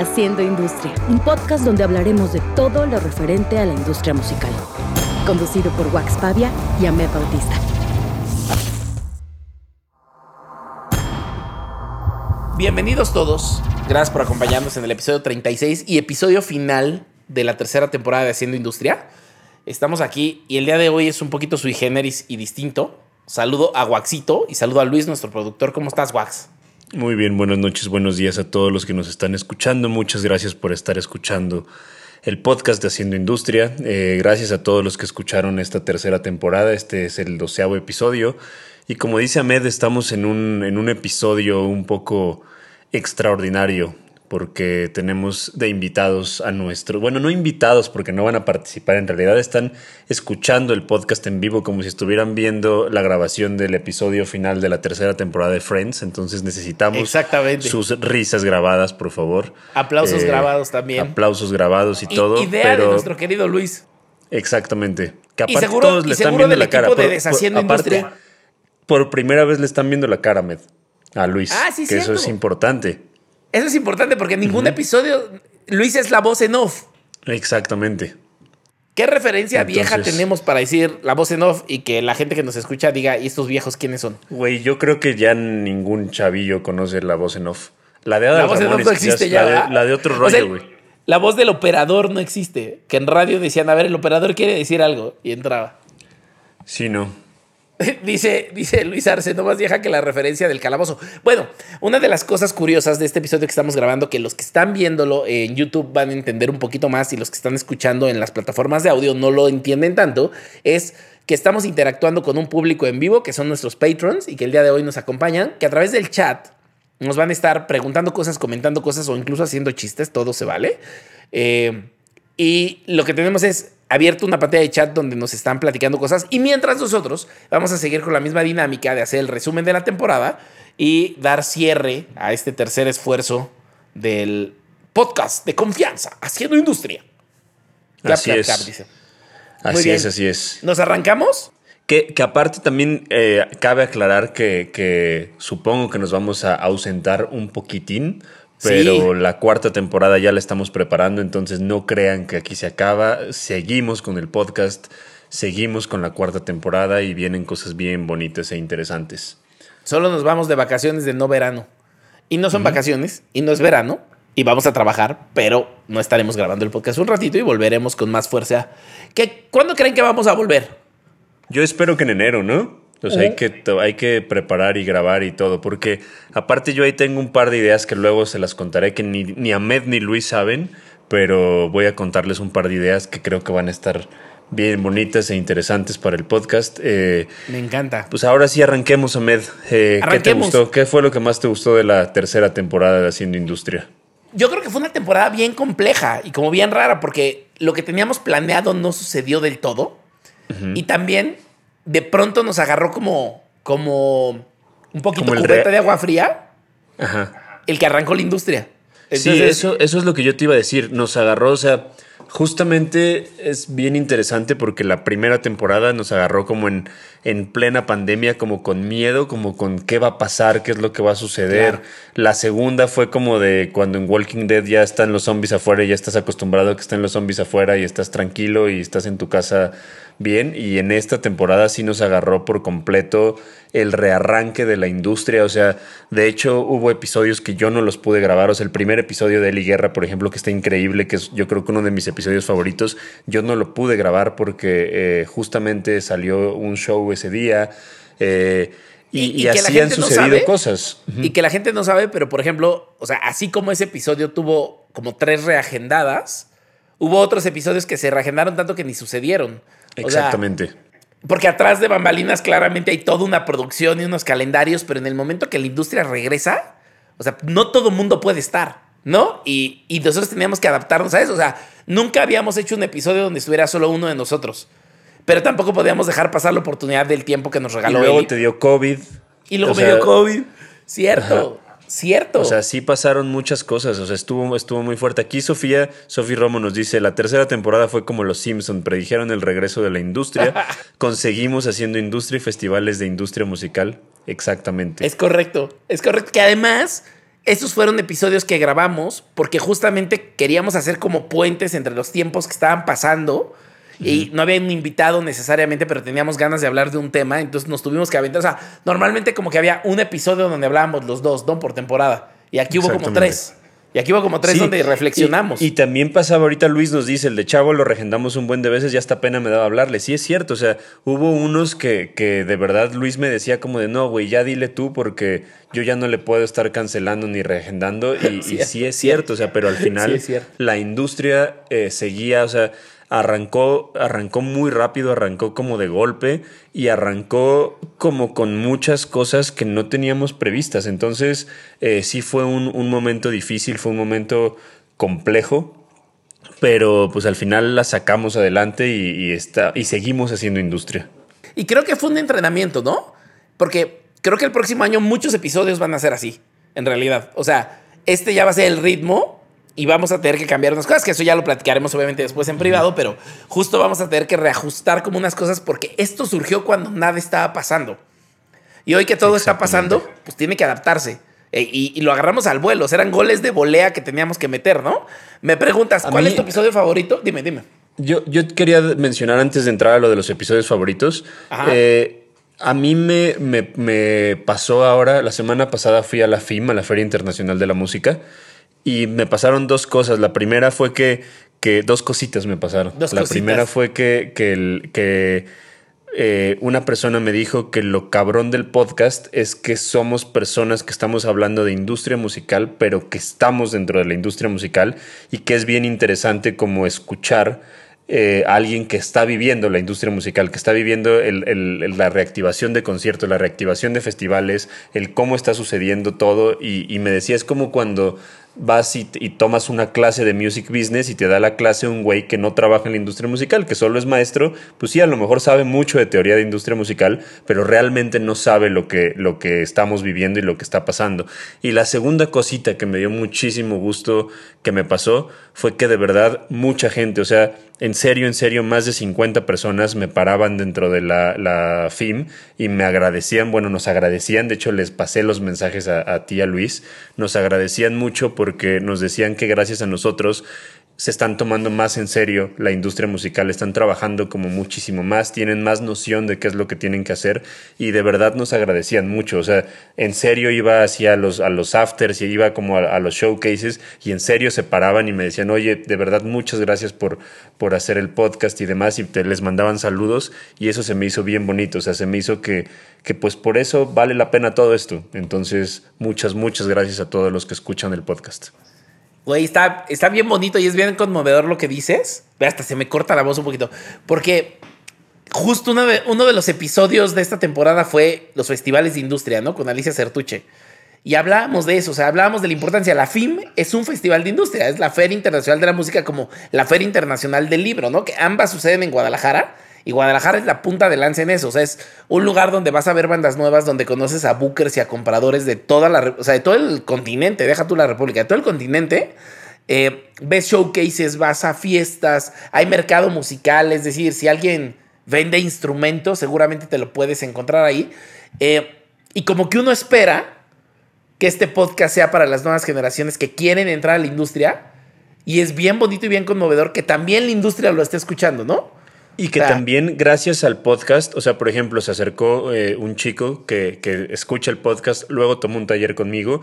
Haciendo Industria, un podcast donde hablaremos de todo lo referente a la industria musical. Conducido por Wax Pavia y Ahmed Bautista. Bienvenidos todos. Gracias por acompañarnos en el episodio 36 y episodio final de la tercera temporada de Haciendo Industria. Estamos aquí y el día de hoy es un poquito sui generis y distinto. Saludo a Waxito y saludo a Luis, nuestro productor. ¿Cómo estás, Wax? Muy bien, buenas noches, buenos días a todos los que nos están escuchando. Muchas gracias por estar escuchando el podcast de Haciendo Industria. Eh, gracias a todos los que escucharon esta tercera temporada. Este es el doceavo episodio. Y como dice Ahmed, estamos en un, en un episodio un poco extraordinario porque tenemos de invitados a nuestros, bueno, no invitados porque no van a participar, en realidad están escuchando el podcast en vivo como si estuvieran viendo la grabación del episodio final de la tercera temporada de Friends, entonces necesitamos Exactamente. sus risas grabadas, por favor. Aplausos Eh, grabados también. Aplausos grabados y, todo. Idea pero de nuestro querido Luis. Exactamente. Que Y aparte seguro- todos y le están viendo la cara. de Deshaciendo aparte, Industria. por primera vez le están viendo la cara, Med, a Luis. Ah, sí, Que eso es importante. Eso es importante porque en ningún episodio Luis es la voz en off. Exactamente. ¿Qué referencia vieja tenemos para decir la voz en off y que la gente que nos escucha diga, ¿y estos viejos quiénes son? Güey, yo creo que ya ningún chavillo conoce la voz en off. La de Adal La voz en off no existe ya. La de, ¿verdad? la de otro O sea, rollo, güey. La voz del operador no existe. Que en radio decían, a ver, el operador quiere decir algo. Y entraba. Sí, no. dice, dice Luis Arce, no más vieja que la referencia del calabozo. Bueno, una de las cosas curiosas de este episodio que estamos grabando, que los que están viéndolo en YouTube van a entender un poquito más y los que están escuchando en las plataformas de audio no lo entienden tanto, es que estamos interactuando con un público en vivo, que son nuestros patrons y que el día de hoy nos acompañan, que a través del chat nos van a estar preguntando cosas, comentando cosas o incluso haciendo chistes, todo se vale. Eh, y lo que tenemos es abierto una pantalla de chat donde nos están platicando cosas. Y mientras nosotros vamos a seguir con la misma dinámica de hacer el resumen de la temporada y dar cierre a este tercer esfuerzo del podcast de confianza, haciendo industria. Así clap, es. clap, Así bien. es, así es. ¿Nos arrancamos? Que, que aparte también eh, cabe aclarar que, que supongo que nos vamos a ausentar un poquitín, pero Sí. la cuarta temporada ya la estamos preparando, entonces no crean que aquí se acaba. Seguimos con el podcast, seguimos con la cuarta temporada y vienen cosas bien bonitas e interesantes. Solo nos vamos de vacaciones de no verano. Y no son vacaciones, y no es verano, y vamos a trabajar, pero no estaremos grabando el podcast un ratito y volveremos con más fuerza. ¿Qué, ¿Cuándo creen que vamos a volver? Yo espero que en enero, ¿no? Pues hay, que, to- hay que preparar y grabar y todo, porque aparte yo ahí tengo un par de ideas que luego se las contaré que ni, ni Ahmed ni Luis saben, pero voy a contarles un par de ideas que creo que van a estar bien bonitas e interesantes para el podcast. Eh, Me encanta. pues ahora sí arranquemos, Ahmed. Eh, ¿Qué te gustó? ¿Qué fue lo que más te gustó de la tercera temporada de Haciendo Industria? Yo creo que fue una temporada bien compleja y como bien rara, porque lo que teníamos planeado no sucedió del todo. Y también de pronto nos agarró como, como un poquito Como el cubeta de agua fría Ajá. el que arrancó la industria. sí, Entonces, eso, eso es lo que yo te iba a decir. Nos agarró, o sea, justamente es bien interesante porque la primera temporada nos agarró como en, en plena pandemia, como con miedo, como con qué va a pasar, qué es lo que va a suceder. Claro. La segunda fue como de cuando en Walking Dead ya están los zombies afuera y ya estás acostumbrado a que estén los zombies afuera y estás tranquilo y estás en tu casa bien. Y en esta temporada sí nos agarró por completo el rearranque de la industria. O sea, de hecho hubo episodios que yo no los pude grabar. O sea, el primer episodio de Eli Guerra, por ejemplo, que está increíble, que es yo creo que uno de mis episodios favoritos, yo no lo pude grabar porque eh, justamente salió un show ese día. eh, y, Y- y y que la así han gente no sucedido sabe. cosas. Y que la gente no sabe, pero por ejemplo, o sea, así como ese episodio tuvo como tres reagendadas, hubo otros episodios que se reagendaron tanto que ni sucedieron. O sea, Exactamente. porque atrás de bambalinas claramente hay toda una producción y unos calendarios, pero en el momento que la industria regresa, o sea, no todo mundo puede estar, ¿no? Y, y nosotros teníamos que adaptarnos a eso. O sea, nunca habíamos hecho un episodio donde estuviera solo uno de nosotros. Pero tampoco podíamos dejar pasar la oportunidad del tiempo que nos y regaló luego Eli. te dio COVID. Y luego O me sea, dio COVID. Cierto, cierto. O sea, sí pasaron muchas cosas, o sea, estuvo, estuvo muy fuerte. Aquí Sofía, Sofía Romo nos dice, la tercera temporada fue como los Simpson, predijeron el regreso de la industria, conseguimos haciendo industria y festivales de industria musical, exactamente. Es correcto, es correcto. Que además Estos fueron episodios que grabamos porque justamente queríamos hacer como puentes entre los tiempos que estaban pasando. Y no había un invitado necesariamente, pero teníamos ganas de hablar de un tema, entonces nos tuvimos que aventar. O sea, normalmente como que había un episodio donde hablábamos los dos, ¿no? Por temporada. Y aquí hubo como tres. Y aquí hubo como tres donde reflexionamos. Y, también pasaba, ahorita Luis nos dice, el de Chavo lo regendamos un buen de veces, ya hasta pena me daba hablarle. Sí, es cierto, o sea, hubo unos que, que de verdad Luis me decía como de, no, güey, ya dile tú porque yo ya no le puedo estar cancelando ni reagendando. Y sí, es cierto, o sea, pero al final la industria eh, seguía, o sea, arrancó, arrancó muy rápido, arrancó como de golpe y arrancó como con muchas cosas que no teníamos previstas. Entonces eh, sí fue un, momento difícil, fue un momento complejo, pero pues al final la sacamos adelante y, está, y seguimos haciendo industria. Y creo que fue un entrenamiento, ¿no? Porque creo que el próximo año muchos episodios van a ser así, en realidad. O sea, este ya va a ser el ritmo y vamos a tener que cambiar unas cosas, que eso ya lo platicaremos obviamente después en privado, pero justo vamos a tener que reajustar como unas cosas porque esto surgió cuando nada estaba pasando. Y hoy que todo está pasando, pues tiene que adaptarse. E, y, lo agarramos al vuelo. eran goles de volea que teníamos que meter, ¿no? Me preguntas, ¿cuál es tu episodio favorito? Dime, dime. Yo, yo quería mencionar antes de entrar a lo de los episodios favoritos. Eh, a mí me, me, me pasó ahora, la semana pasada fui a la FIM, a la Feria Internacional de la Música. Y me pasaron dos cosas. La primera fue que, que dos cositas me pasaron. la primera fue que, que, el, que eh, una persona me dijo que lo cabrón del podcast es que somos personas que estamos hablando de industria musical, pero que estamos dentro de la industria musical y que es bien interesante como escuchar eh, alguien que está viviendo la industria musical, que está viviendo la reactivación de conciertos, la reactivación de festivales, el cómo está sucediendo todo. Y, y me decía, es como cuando vas y, tomas una clase de music business y te da la clase un güey que no trabaja en la industria musical, que solo es maestro, pues sí, a lo mejor sabe mucho de teoría de industria musical, pero realmente no sabe lo que, lo que estamos viviendo y lo que está pasando. Y la segunda cosita que me dio muchísimo gusto que me pasó fue que de verdad mucha gente, o sea, en serio, en serio, más de 50 personas me paraban dentro de la, la FIM y me agradecían, bueno, nos agradecían, de hecho les pasé los mensajes a, a ti, a Luis, nos agradecían mucho porque nos decían que gracias a nosotros se están tomando más en serio la industria musical, están trabajando como muchísimo más, tienen más noción de qué es lo que tienen que hacer y de verdad nos agradecían mucho. O sea, en serio iba hacia los, a los afters y iba como a, los showcases y en serio se paraban y me decían, oye, de verdad muchas gracias por, por hacer el podcast y demás y te, les mandaban saludos y eso se me hizo bien bonito, o sea, se me hizo que, que pues por eso vale la pena todo esto. Entonces, muchas, muchas gracias a todos los que escuchan el podcast. Güey, está, está bien bonito y es bien conmovedor lo que dices. Hasta se me corta la voz un poquito. Porque justo uno de, uno de los episodios de esta temporada fue los festivales de industria, ¿no? Con Alicia Certuche. Y hablábamos de eso, o sea, hablábamos de la importancia. La FIM es un festival de industria, es la Feria Internacional de la Música como la Feria Internacional del Libro, ¿no? Que ambas suceden en Guadalajara y Guadalajara es la punta de lanza en eso. O sea, es un lugar donde vas a ver bandas nuevas, donde conoces a bookers y a compradores de toda la, o sea, de todo el continente, deja tú la República, de todo el continente. Eh, ves showcases, vas a fiestas, hay mercado musical, es decir, si alguien vende instrumentos, seguramente te lo puedes encontrar ahí. Eh, y como que uno espera que este podcast sea para las nuevas generaciones que quieren entrar a la industria. Y es bien bonito y bien conmovedor que también la industria lo esté escuchando, ¿no? Y que también gracias al podcast, o sea, por ejemplo, se acercó eh, un chico que, que, escucha el podcast, luego tomó un taller conmigo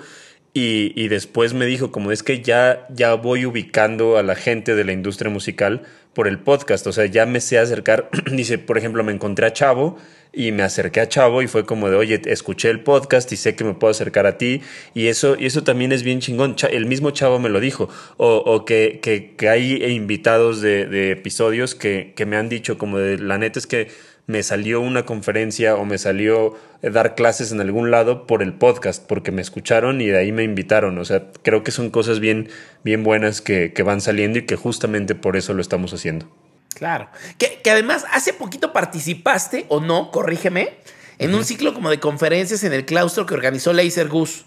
y, y, después me dijo, como es que ya, ya voy ubicando a la gente de la industria musical por el podcast, o sea, ya me sé acercar, dice, por ejemplo, me encontré a Chavo y me acerqué a Chavo y fue como de, oye, escuché el podcast y sé que me puedo acercar a ti y eso, y eso también es bien chingón. El mismo Chavo me lo dijo. O, o que, que, que, hay invitados de, episodios que, que, me han dicho como de, la neta es que me salió una conferencia o me salió dar clases en algún lado por el podcast, porque me escucharon y de ahí me invitaron. O sea, creo que son cosas bien, bien buenas que, que van saliendo y que justamente por eso lo estamos haciendo. Claro. Que, además hace poquito participaste, o no, corrígeme, en un ciclo como de conferencias en el claustro que organizó Laser Gus.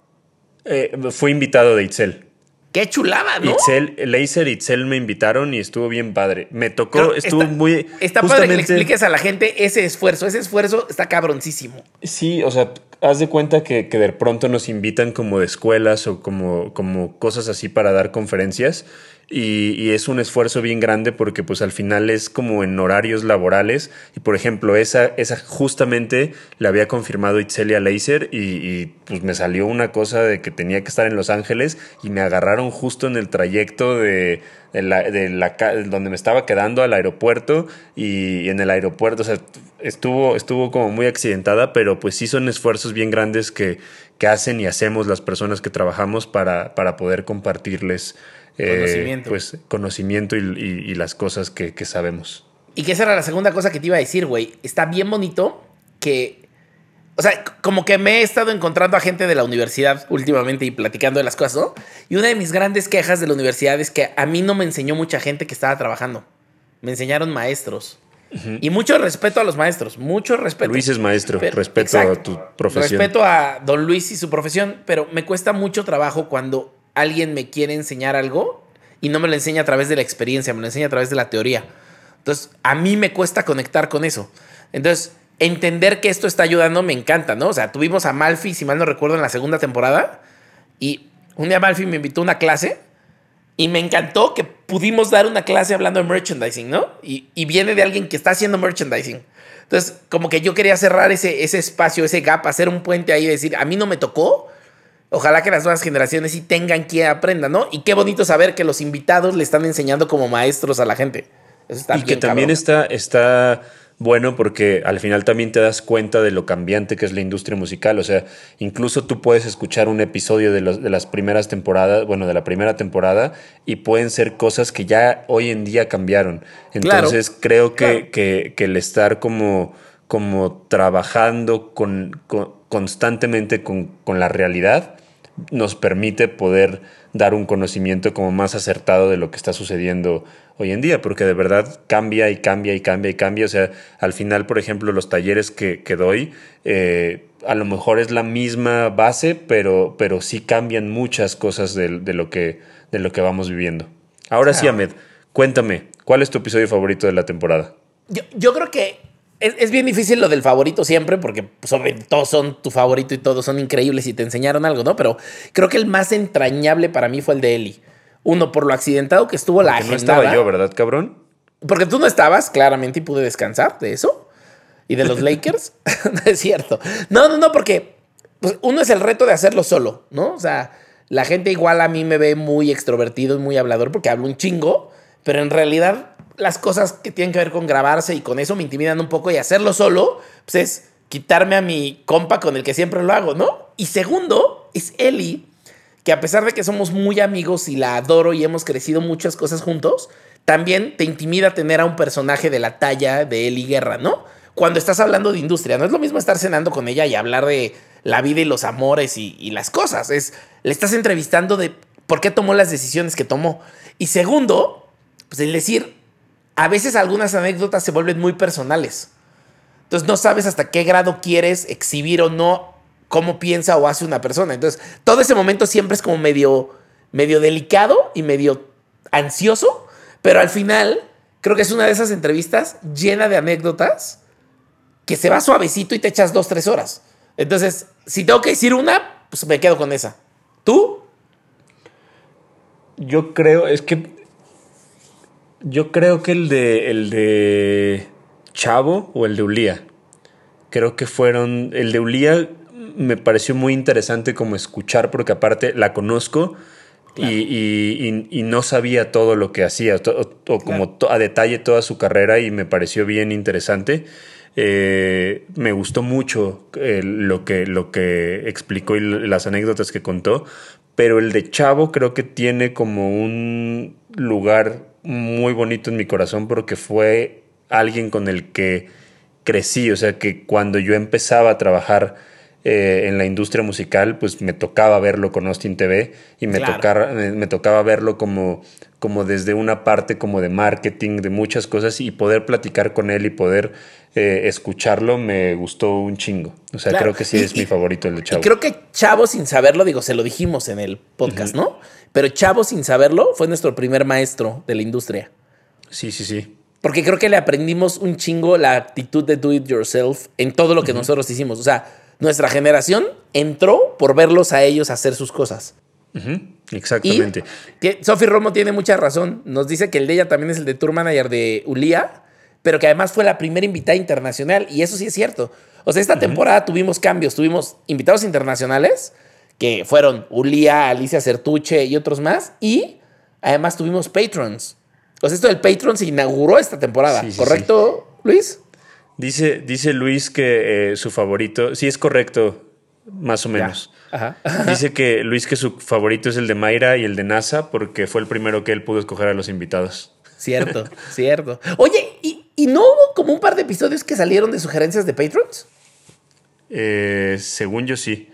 Eh, fui invitado de Itzel. Qué chulada, ¿no? Itzel, Laser y Itzel me invitaron y estuvo bien padre. Me tocó, estuvo muy. Está padre que le expliques a la gente ese esfuerzo. Ese esfuerzo está cabroncísimo. Sí, o sea, haz de cuenta que, que, de pronto nos invitan como de escuelas o como, como cosas así para dar conferencias y, es un esfuerzo bien grande porque pues al final es como en horarios laborales y por ejemplo esa, esa justamente la había confirmado Itzelia Laser y, pues me salió una cosa de que tenía que estar en Los Ángeles y me agarraron justo en el trayecto de, de la, de la, donde me estaba quedando al aeropuerto y, en el aeropuerto, o sea, estuvo, estuvo como muy accidentada, pero pues sí son esfuerzos bien grandes que, que hacen y hacemos las personas que trabajamos para, para poder compartirles eh, conocimiento. pues conocimiento y, las cosas que, sabemos. Y que esa era la segunda cosa que te iba a decir, güey. Está bien bonito que... O sea, como que me he estado encontrando a gente de la universidad últimamente y platicando de las cosas, ¿no? Y una de mis grandes quejas de la universidad es que a mí no me enseñó mucha gente que estaba trabajando. Me enseñaron maestros. Y mucho respeto a los maestros, mucho respeto. Luis es maestro, respeto a tu profesión. Respeto a don Luis y su profesión, pero me cuesta mucho trabajo cuando alguien me quiere enseñar algo y no me lo enseña a través de la experiencia, me lo enseña a través de la teoría. Entonces, a mí me cuesta conectar con eso. Entonces, entender que esto está ayudando me encanta, ¿no? O sea, tuvimos a Malfi, si mal no recuerdo, en la segunda temporada y un día Malfi me invitó a una clase y me encantó que pudimos dar una clase hablando de merchandising, ¿no? Y, viene de alguien que está haciendo merchandising. Entonces, como que yo quería cerrar ese, ese espacio, ese gap, hacer un puente ahí y decir, a mí no me tocó, Ojalá que las nuevas generaciones sí tengan quien aprenda, ¿no? Y qué bonito saber que los invitados le están enseñando como maestros a la gente. Eso está y que también está, está bueno porque al final también te das cuenta de lo cambiante que es la industria musical. O sea, incluso tú puedes escuchar un episodio de, los, de las primeras temporadas, bueno, de la primera temporada, y pueden ser cosas que ya hoy en día cambiaron. Entonces creo que, que, que, el estar como, como trabajando con, constantemente con, con la realidad nos permite poder dar un conocimiento como más acertado de lo que está sucediendo hoy en día, porque de verdad cambia y cambia y cambia y cambia. O sea, al final, por ejemplo, los talleres que, que doy, eh, a lo mejor es la misma base, pero, pero sí cambian muchas cosas de, lo, que, de lo que vamos viviendo. Ahora sí, Ahmed, cuéntame, ¿cuál es tu episodio favorito de la temporada? Yo, yo creo que es, bien difícil lo del favorito siempre, porque sobre, todos son tu favorito y todos son increíbles y te enseñaron algo, ¿no? Pero creo que el más entrañable para mí fue el de Eli. Uno, por lo accidentado que estuvo la agenda. No estaba yo, ¿verdad, cabrón? Porque tú no estabas, claramente, y pude descansar de eso. Y de los Lakers. no es cierto. No, no, no, porque pues, uno es el reto de hacerlo solo, ¿no? O sea, la gente igual a mí me ve muy extrovertido y muy hablador porque hablo un chingo, pero en realidad las cosas que tienen que ver con grabarse y con eso me intimidan un poco y hacerlo solo, pues es quitarme a mi compa con el que siempre lo hago, ¿no? Y segundo, es Eli, que a pesar de que somos muy amigos y la adoro y hemos crecido muchas cosas juntos, también te intimida tener a un personaje de la talla de Eli Guerra, ¿no? Cuando estás hablando de industria, no es lo mismo estar cenando con ella y hablar de la vida y los amores y, y las cosas, es, le estás entrevistando de por qué tomó las decisiones que tomó. Y segundo, pues el decir, a veces algunas anécdotas se vuelven muy personales. Entonces no sabes hasta qué grado quieres exhibir o no cómo piensa o hace una persona. Entonces todo ese momento siempre es como medio, medio delicado y medio ansioso, pero al final creo que es una de esas entrevistas llena de anécdotas que se va suavecito y te echas dos, tres horas. Entonces, si tengo que decir una, pues me quedo con esa. ¿Tú? Yo creo, es que yo creo que el de, el de Chavo o el de Ulía. Creo que fueron. El de Ulía me pareció muy interesante como escuchar, porque aparte la conozco y, no sabía todo lo que hacía, o, como a detalle toda su carrera, y me pareció bien interesante. Eh, me gustó mucho eh, lo, que, lo que explicó y las anécdotas que contó, pero el de Chavo creo que tiene como un lugar muy bonito en mi corazón porque fue alguien con el que crecí, o sea que cuando yo empezaba a trabajar eh, en la industria musical, pues me tocaba verlo con Austin TV y me, me, tocaba verlo como, como desde una parte como de marketing, de muchas cosas y poder platicar con él y poder eh, escucharlo me gustó un chingo. O sea, creo que sí es mi favorito el de Chavo. creo que Chavo sin saberlo, digo, se lo dijimos en el podcast, ¿no? Pero Chavo, sin saberlo, fue nuestro primer maestro de la industria. Sí, sí, sí. Porque creo que le aprendimos un chingo la actitud de do it yourself en todo lo que nosotros hicimos. O sea, nuestra generación entró por verlos a ellos hacer sus cosas. Exactamente. Sophie Romo tiene mucha razón. Nos dice que el de ella también es el de tour manager de Ulia, pero que además fue la primera invitada internacional. Y eso sí es cierto. O sea, esta temporada tuvimos cambios. Tuvimos invitados internacionales, que fueron Ulia, Alicia Certuche y otros más. Y además tuvimos patrons. O sea, esto del patron se inauguró esta temporada, ¿correcto, Luis? Dice, dice Luis que eh, su favorito, sí es correcto, más o menos. Dice que Luis que su favorito es el de Mayra y el de NASA porque fue el primero que él pudo escoger a los invitados. Cierto, cierto. Oye, ¿y, no hubo como un par de episodios que salieron de sugerencias de patrons? Eh, según yo sí.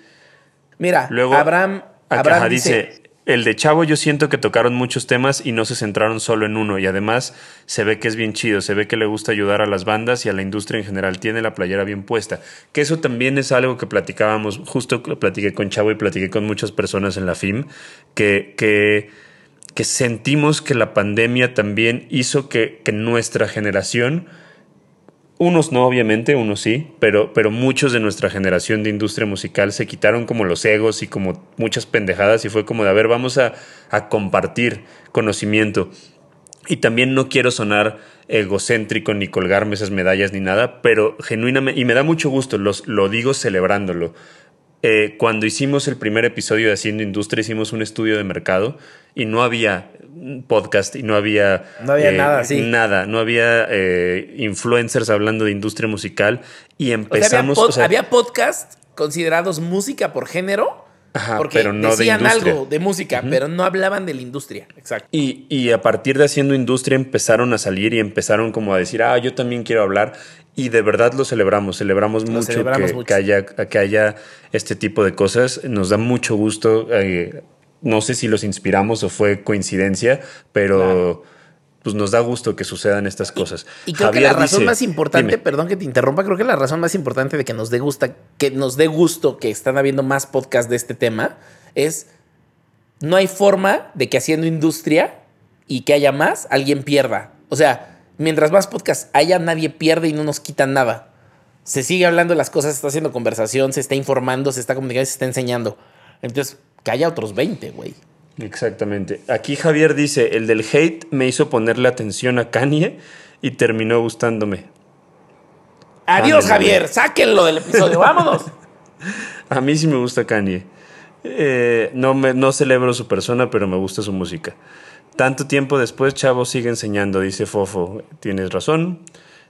Mira, Luego, Abraham, Abraham dice, el de Chavo yo siento que tocaron muchos temas y no se centraron solo en uno y además se ve que es bien chido, se ve que le gusta ayudar a las bandas y a la industria en general, tiene la playera bien puesta, que eso también es algo que platicábamos, justo lo platiqué con Chavo y platiqué con muchas personas en la FIM, que, que, que sentimos que la pandemia también hizo que, que nuestra generación unos no, obviamente, unos sí, pero, pero muchos de nuestra generación de industria musical se quitaron como los egos y como muchas pendejadas y fue como de, a ver, vamos a, compartir conocimiento. Y también no quiero sonar egocéntrico ni colgarme esas medallas ni nada, pero genuinamente, y me da mucho gusto, los, lo digo celebrándolo. Eh, cuando hicimos el primer episodio de Haciendo Industria, hicimos un estudio de mercado y no había podcast y no había... No había eh, nada, sí. Nada, no había eh, influencers hablando de industria musical y empezamos... O sea, había, podcasts considerados música por género. porque pero no decían algo de música, pero no hablaban de la industria. Exacto. Y, y, a partir de haciendo industria empezaron a salir y empezaron como a decir, ah, yo también quiero hablar. Y de verdad lo celebramos, celebramos, mucho, que, haya, que haya este tipo de cosas. Nos da mucho gusto. Eh, no sé si los inspiramos o fue coincidencia, pero pues nos da gusto que sucedan estas cosas. Y, creo que la razón más importante, perdón que te interrumpa, creo que la razón más importante de que nos dé gusta, que nos dé gusto que están habiendo más podcasts de este tema es no hay forma de que haciendo industria y que haya más, alguien pierda. O sea, mientras más podcasts haya, nadie pierde y no nos quitan nada. Se sigue hablando de las cosas, se está haciendo conversación, se está informando, se está comunicando, se está enseñando. Entonces, que haya otros 20, güey. Exactamente. Aquí Javier dice, el del hate me hizo ponerle atención a Kanye y terminó gustándome. Adiós, Javier. Sáquenlo del episodio. Vámonos. a mí sí me gusta Kanye. Eh, no, me, no celebro su persona, pero me gusta su música. Tanto tiempo después, Chavo sigue enseñando, dice Fofo. Tienes razón.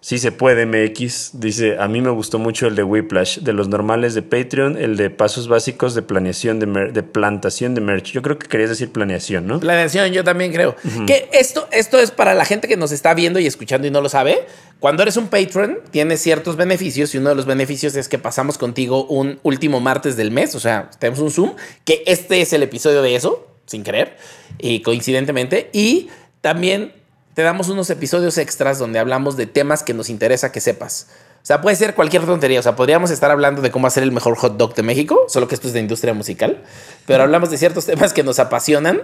Sí se puede, MX. Dice, a mí me gustó mucho el de Whiplash, de los normales de Patreon, el de pasos básicos de planeación de, de plantación de merch. Yo creo que querías decir planeación, ¿no? Planeación, yo también creo. Que esto, esto es para la gente que nos está viendo y escuchando y no lo sabe. Cuando eres un patron, tienes ciertos beneficios y uno de los beneficios es que pasamos contigo un último martes del mes. O sea, tenemos un Zoom, que este es el episodio de eso, sin querer, y coincidentemente. Y también te damos unos episodios extras donde hablamos de temas que nos interesa que sepas. O sea, puede ser cualquier tontería. O sea, podríamos estar hablando de cómo hacer el mejor hot dog de México, solo que esto es de industria musical. Pero hablamos de ciertos temas que nos apasionan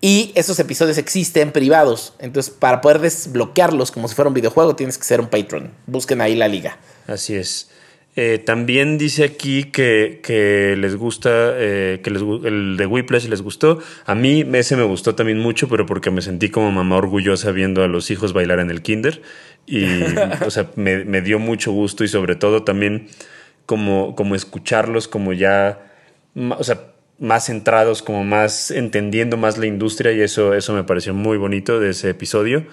y esos episodios existen privados. Entonces, para poder desbloquearlos como si fuera un videojuego, tienes que ser un patron. Busquen ahí la liga. Así es. Eh, también dice aquí que, les gusta, eh, que les, el de Whiplash les gustó. A mí ese me gustó también mucho, pero porque me sentí como mamá orgullosa viendo a los hijos bailar en el kinder. Y, o sea, me, dio mucho gusto y sobre todo también como, como escucharlos como ya, o sea, más centrados, como más entendiendo más la industria y eso, eso me pareció muy bonito de ese episodio.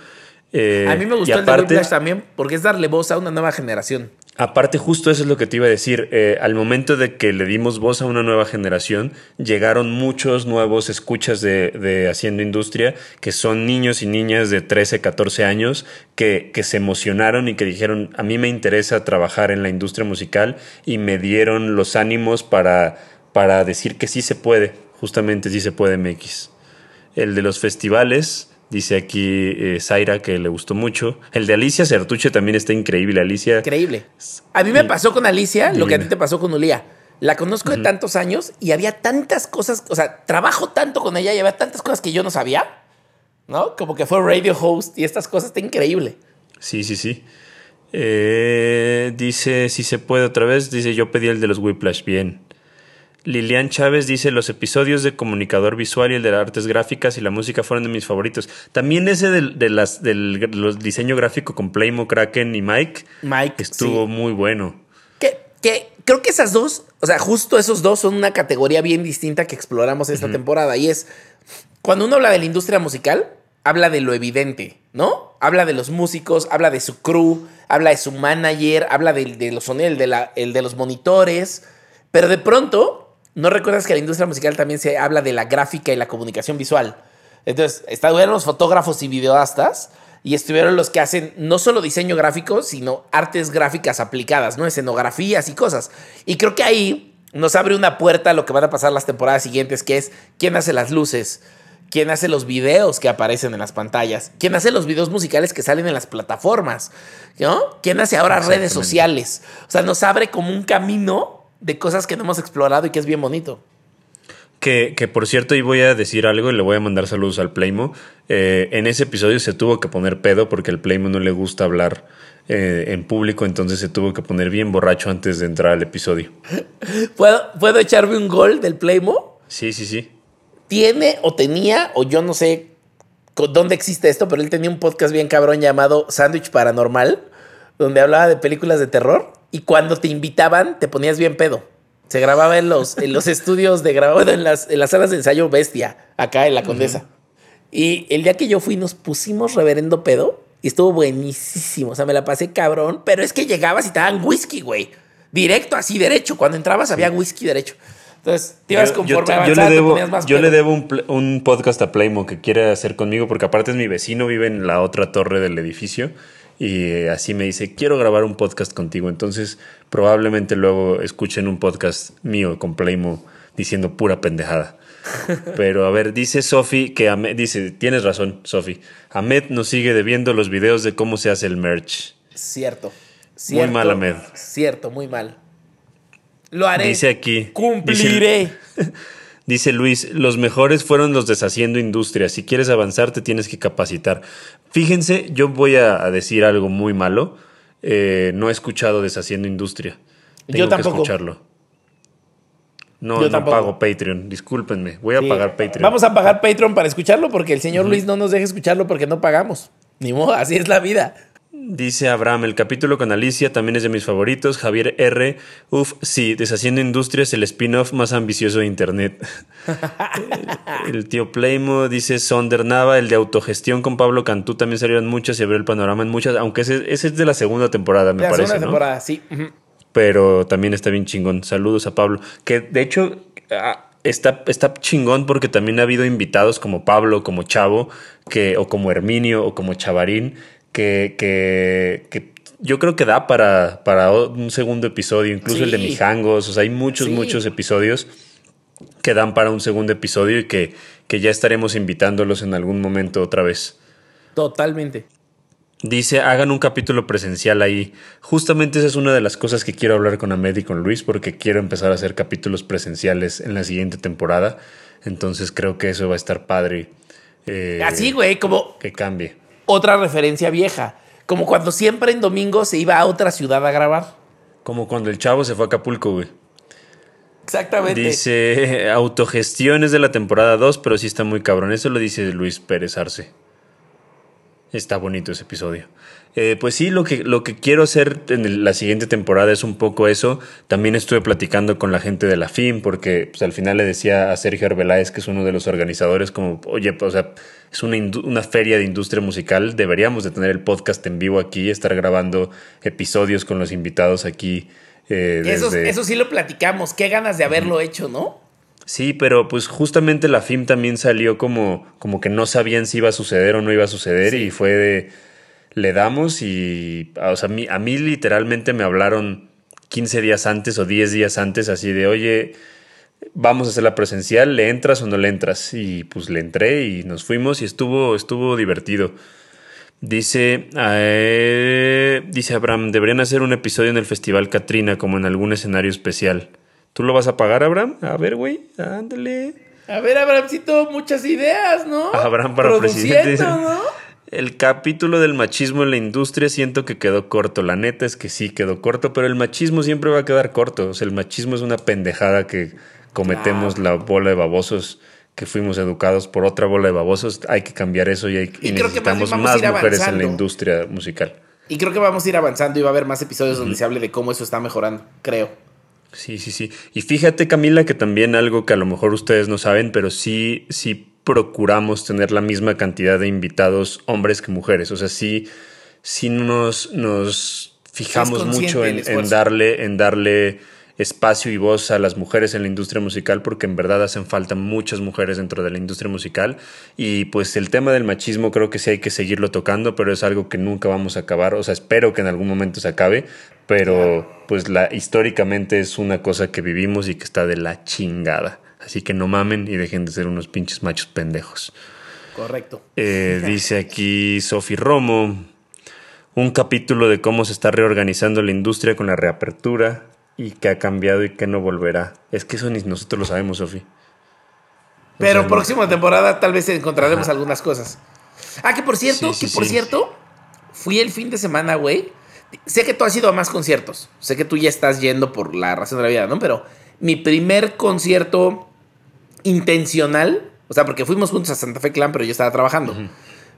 Eh, a mí me gustó el de Whiplash también porque es darle voz a una nueva generación. Aparte, justo eso es lo que te iba a decir. Eh, al momento de que le dimos voz a una nueva generación, llegaron muchos nuevos escuchas de, Haciendo Industria, que son niños y niñas de 13, 14 años, que, que se emocionaron y que dijeron, a mí me interesa trabajar en la industria musical y me dieron los ánimos para, para decir que sí se puede, justamente sí se puede MX. El de los festivales, Dice aquí eh, Zaira que le gustó mucho. El de Alicia Certuche también está increíble. Alicia. Increíble. A mí me pasó con Alicia lo que a ti te pasó con Ulía. La conozco de tantos años y había tantas cosas, o sea, trabajo tanto con ella y había tantas cosas que yo no sabía, ¿no? Como que fue radio host y estas cosas, está increíble. Sí, sí, sí. Eh, dice, si se puede otra vez, dice, yo pedí el de los Whiplash, bien. Lilian Chávez dice, los episodios de comunicador visual y el de las artes gráficas y la música fueron de mis favoritos. También ese del, de las, del los diseño gráfico con Playmo, Kraken y Mike. Mike. Estuvo sí. muy bueno. Que, que creo que esas dos, o sea, justo esos dos son una categoría bien distinta que exploramos esta temporada. Y es, cuando uno habla de la industria musical, habla de lo evidente, ¿no? Habla de los músicos, habla de su crew, habla de su manager, habla de, de los sonidos, el de, la, el de los monitores. Pero de pronto, ¿no recuerdas que la industria musical también se habla de la gráfica y la comunicación visual? Entonces, estuvieron los fotógrafos y videoastas y estuvieron los que hacen no solo diseño gráfico, sino artes gráficas aplicadas, ¿no? Escenografías y cosas. Y creo que ahí nos abre una puerta a lo que van a pasar las temporadas siguientes, que es quién hace las luces, quién hace los videos que aparecen en las pantallas, quién hace los videos musicales que salen en las plataformas, ¿no? ¿Quién hace ahora redes sociales? O sea, nos abre como un camino de cosas que no hemos explorado y que es bien bonito. Que, que, por cierto, y voy a decir algo y le voy a mandar saludos al Playmo. Eh, en ese episodio se tuvo que poner pedo porque al Playmo no le gusta hablar eh, en público, entonces se tuvo que poner bien borracho antes de entrar al episodio. ¿Puedo, ¿Puedo echarme un gol del Playmo? Sí, sí, sí. Tiene o tenía, o yo no sé dónde existe esto, pero él tenía un podcast bien cabrón llamado Sándwich Paranormal, donde hablaba de películas de terror y cuando te invitaban te ponías bien pedo. Se grababa en los, en los estudios de grabado, en las, en las salas de ensayo Bestia, acá en la Condesa. Uh -huh. Y el día que yo fui nos pusimos reverendo pedo y estuvo buenísimo. O sea, me la pasé cabrón, pero es que llegabas y te daban whisky, güey. Directo, así, derecho. Cuando entrabas había whisky derecho. Entonces, te ibas conforme yo, yo, yo, le debo, yo le debo un, un, podcast a Playmo que quiere hacer conmigo, porque aparte es mi vecino, vive en la otra torre del edificio. Y así me dice, quiero grabar un podcast contigo. Entonces, probablemente luego escuchen un podcast mío con Playmo diciendo pura pendejada. Pero a ver, dice Sofi que Ahmed, dice, tienes razón, Sofi. Ahmed nos sigue debiendo los videos de cómo se hace el merch. Cierto. cierto muy mal, Ahmed. Cierto, muy mal. Lo haré. Dice aquí. Cumpliré. Dice, dice, Luis, los mejores fueron los deshaciendo industria. Si quieres avanzar, te tienes que capacitar. Fíjense, yo voy a decir algo muy malo. Eh, no he escuchado deshaciendo industria. Tengo yo tampoco. que escucharlo. No, Yo no tampoco. pago Patreon, discúlpenme. Voy a pagar Patreon. Vamos a pagar Patreon para escucharlo porque el señor uh -huh. Luis no nos deja escucharlo porque no pagamos. Ni modo, así es la vida. Dice Abraham, el capítulo con Alicia también es de mis favoritos. Javier R. Uf, sí, Deshaciendo Industrias, el spin-off más ambicioso de Internet. el tío Playmo dice Sonder Nava, el de autogestión con Pablo Cantú también salieron muchas y abrió el panorama en muchas, aunque ese, ese es de la segunda temporada, me de la parece. segunda ¿no? temporada, sí. Uh -huh. Pero también está bien chingón. Saludos a Pablo. Que de hecho está, está chingón porque también ha habido invitados como Pablo, como Chavo, que, o como Herminio, o como Chavarín, que, que, que yo creo que da para, para un segundo episodio, incluso sí. el de Mijangos. O sea, hay muchos, sí. muchos episodios que dan para un segundo episodio y que, que ya estaremos invitándolos en algún momento otra vez. Totalmente. Dice, hagan un capítulo presencial ahí. Justamente esa es una de las cosas que quiero hablar con Ahmed y con Luis porque quiero empezar a hacer capítulos presenciales en la siguiente temporada. Entonces creo que eso va a estar padre. Eh, Así, güey, como... Que cambie. Otra referencia vieja. Como cuando siempre en domingo se iba a otra ciudad a grabar. Como cuando el chavo se fue a Acapulco, güey. Exactamente. Dice, autogestión es de la temporada 2, pero sí está muy cabrón. Eso lo dice Luis Pérez Arce. Está bonito ese episodio. Eh, pues sí, lo que, lo que quiero hacer en la siguiente temporada es un poco eso. También estuve platicando con la gente de la FIM, porque pues, al final le decía a Sergio Arbeláez, que es uno de los organizadores, como, oye, pues, o sea, es una, una feria de industria musical, deberíamos de tener el podcast en vivo aquí, estar grabando episodios con los invitados aquí. Eh, desde... eso, eso sí lo platicamos, qué ganas de haberlo uh -huh. hecho, ¿no? Sí, pero pues justamente la FIM también salió como, como que no sabían si iba a suceder o no iba a suceder sí. y fue de, le damos y, o sea, a mí, a mí literalmente me hablaron 15 días antes o 10 días antes así de, oye, vamos a hacer la presencial, ¿le entras o no le entras? Y pues le entré y nos fuimos y estuvo, estuvo divertido. Dice, eh, dice Abraham, deberían hacer un episodio en el Festival Katrina como en algún escenario especial. ¿Tú lo vas a pagar, Abraham? A ver, güey, ándale. A ver, Abrahamcito, muchas ideas, ¿no? Abraham para presidente. ¿no? El capítulo del machismo en la industria siento que quedó corto. La neta es que sí quedó corto, pero el machismo siempre va a quedar corto. O sea, el machismo es una pendejada que cometemos la bola de babosos que fuimos educados por otra bola de babosos. Hay que cambiar eso y, hay, Y más bien necesitamos más mujeres en la industria musical. Y creo que vamos a ir avanzando y va a haber más episodios donde se hable de cómo eso está mejorando, creo. Sí, sí, sí. Y fíjate, Camila, que también algo que a lo mejor ustedes no saben, pero sí, sí procuramos tener la misma cantidad de invitados hombres que mujeres. O sea, sí, sí nos, nos fijamos mucho en, darle, en darle espacio y voz a las mujeres en la industria musical, porque en verdad hacen falta muchas mujeres dentro de la industria musical. Y pues el tema del machismo creo que sí hay que seguirlo tocando, pero es algo que nunca vamos a acabar. O sea, espero que en algún momento se acabe, pero pues la, históricamente es una cosa que vivimos y que está de la chingada. Así que no mamen y dejen de ser unos pinches machos pendejos. Correcto. Eh, dice aquí Sofi Romo, un capítulo de cómo se está reorganizando la industria con la reapertura y que ha cambiado y que no volverá. Es que eso ni nosotros lo sabemos, Sofi. Pero sea, próxima temporada tal vez encontraremos algunas cosas. Ah, que por cierto, Sí, sí, que por sí. cierto, fui el fin de semana, güey. Sé que tú has ido a más conciertos. Sé que tú ya estás yendo por la razón de la vida, ¿no? Pero mi primer concierto intencional, o sea, porque fuimos juntos a Santa Fe Clan, pero yo estaba trabajando.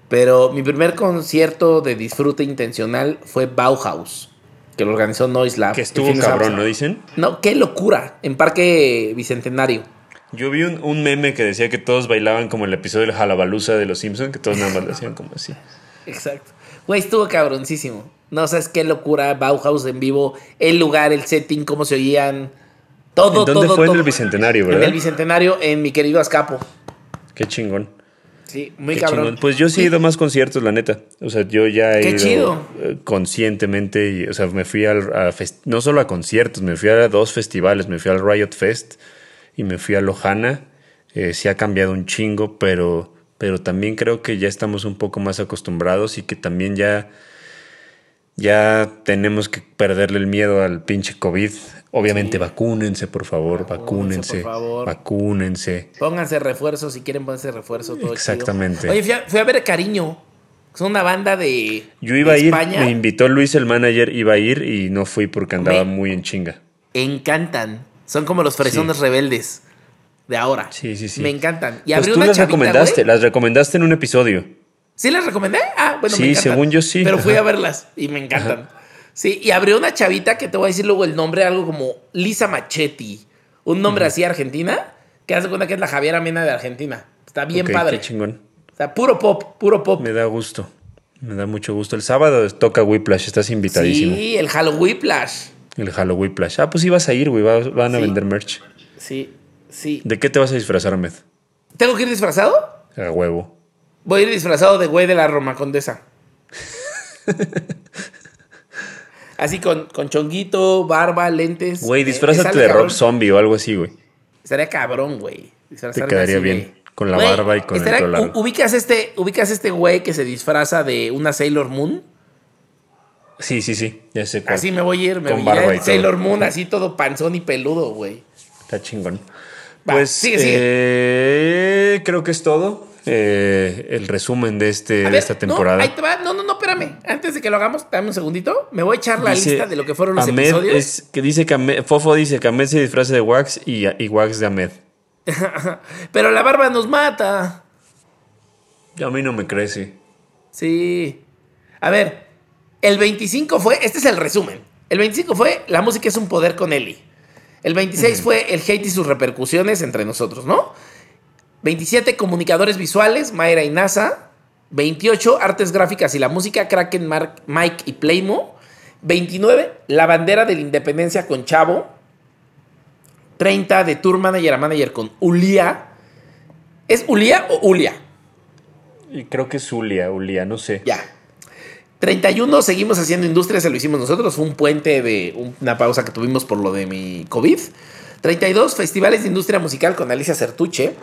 Pero mi primer concierto de disfrute intencional fue Bauhaus, que lo organizó Noise Lab. Que estuvo cabrón, ¿no dicen? No, qué locura. En Parque Bicentenario. Yo vi un, un meme que decía que todos bailaban como el episodio del Jalabaluza de los Simpsons, que todos nada más lo hacían como así. Exacto. Güey, estuvo cabroncísimo. No sabes qué locura, Bauhaus en vivo, el lugar, el setting, cómo se oían. Todo, ¿En dónde todo, fue? En el Bicentenario, En ¿verdad? el Bicentenario, en mi querido Azcapo. Qué chingón. Sí, muy Qué cabrón. chingón. Pues yo sí he ido a más conciertos, la neta. O sea, yo ya he Qué ido chido. eh, conscientemente. Y, o sea, me fui al, a no solo a conciertos, me fui a dos festivales. Me fui al Riot Fest y me fui a Lojana. Eh, sí ha cambiado un chingo, pero, pero también creo que ya estamos un poco más acostumbrados y que también ya, ya tenemos que perderle el miedo al pinche COVID. Obviamente, vacúnense, por favor, Vacúnense, vacúnense. por favor. Vacúnense. Pónganse refuerzo si quieren ponerse refuerzo. Todo Exactamente. chido. Oye, fui a, fui a ver Cariño. Son una banda de. Yo iba a ir, España. me invitó Luis, el manager, iba a ir y no fui porque andaba Me- muy en chinga. Encantan. Son como los fresones rebeldes de ahora. Sí, sí, sí. Me encantan. Y Pues tú una las chavita, recomendaste, las recomendaste en un episodio. ¿Sí las recomendé? Ah, bueno, Sí, me según yo sí, Pero fui a verlas y me encantan. Sí, y abrió una chavita que te voy a decir luego el nombre, algo como Lisa Machetti. Un nombre así argentina, que hace cuenta que es la Javiera Mena de Argentina. Está bien padre. Qué chingón. O sea, puro pop, puro pop. Me da gusto. Me da mucho gusto. El sábado toca Whiplash, estás invitadísimo. Sí, el Halloween Plash. El Halloween Whiplash. Ah, pues ibas a ir, güey. va- Van a Sí. vender merch. Sí, sí. ¿De qué te vas a disfrazar, Ahmed? ¿Tengo que ir disfrazado? A huevo. Voy a ir disfrazado de güey de la Roma Condesa. Así con, con chonguito, barba, lentes. Güey, Eh, disfrázate de. Rob Zombie o algo así, güey. Estaría cabrón, güey. Te quedaría así bien, con la Güey, barba y con el estaría- largo. ¿Ubicas este, ubicas este güey que se disfraza de una Sailor Moon? Sí, sí, sí. Ya sé cuál. Así me voy a ir, me Con voy a ir todo. Sailor Moon, así todo panzón y peludo, güey. Está chingón. Va, pues sigue, sigue. eh, creo que es todo. Eh, el resumen de, este, de esta temporada. No, ahí te va. No, no, no, espérame. Antes de que lo hagamos, dame un segundito. Me voy a echar la Dice, lista de lo que fueron los Ahmed episodios. es- que dice que Ahmed- Fofo dice que Ahmed se disfraza de Wax y, y Wax de Ahmed. Pero la barba nos mata. A mí no me crece. Sí. A ver, el 25 fue, este es el resumen. El 25 fue La música es un poder con Eli. El 26 fue El hate y sus repercusiones entre nosotros, ¿no? 27 Comunicadores visuales, Mayra y NASA. 28 Artes gráficas y la música, Kraken, Mark, Mike y Playmo. 29 La bandera de la independencia con Chavo. 30 de Tour Manager a Manager con Ulia. ¿Es Ulia o Ulia? Y creo que es Ulia, Ulia, no sé. Ya. 31, seguimos haciendo industria, se lo hicimos nosotros. Fue un puente de una pausa que tuvimos por lo de mi COVID. 32, festivales de industria musical con Alicia Certuche.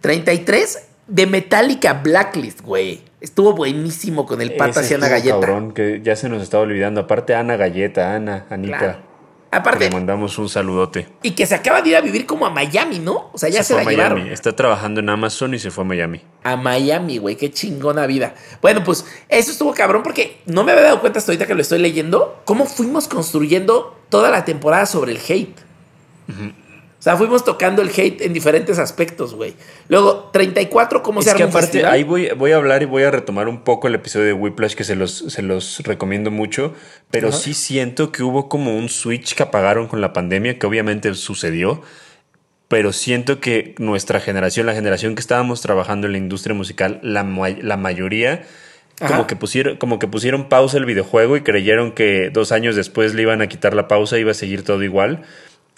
33, de Metallica Blacklist, güey. Estuvo buenísimo con el pata y Ana Galleta. cabrón, que ya se nos estaba olvidando. Aparte, Ana Galleta, Ana, Anita. Claro. Aparte. Le mandamos un saludote. Y que se acaba de ir a vivir como a Miami, ¿no? O sea, ya se, fue la a Miami. llevaron. Está trabajando en Amazon y se fue a Miami. A Miami, güey, qué chingona vida. Bueno, pues eso estuvo cabrón porque no me había dado cuenta hasta ahorita que lo estoy leyendo. Cómo fuimos construyendo toda la temporada sobre el hate. O sea, fuimos tocando el hate en diferentes aspectos, güey. Luego, 34, ¿cómo Es se arma que aparte, ahí voy, voy a hablar y voy a retomar un poco el episodio de Whiplash que se los, se los recomiendo mucho, pero Ajá. sí siento que hubo como un switch que apagaron con la pandemia, que obviamente sucedió, pero siento que nuestra generación, la generación que estábamos trabajando en la industria musical, la, la mayoría... Ajá. Como que, pusieron, como que pusieron pausa el videojuego y creyeron que dos años después le iban a quitar la pausa y iba a seguir todo igual.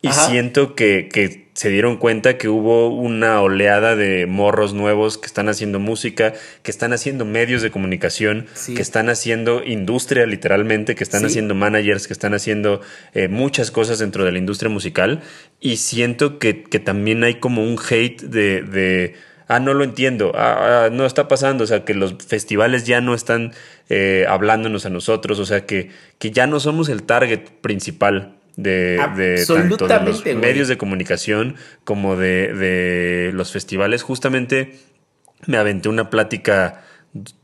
Y Ajá. siento que, que se dieron cuenta que hubo una oleada de morros nuevos que están haciendo música, que están haciendo medios de comunicación, Sí. que están haciendo industria literalmente, que están Sí. haciendo managers, que están haciendo eh, muchas cosas dentro de la industria musical. Y siento que, que también hay como un hate de... de Ah, no lo entiendo. Ah, ah, no está pasando. O sea, que los festivales ya no están eh, hablándonos a nosotros. O sea, que, que ya no somos el target principal de, de tanto de los medios de comunicación como de, de los festivales. Justamente me aventé una plática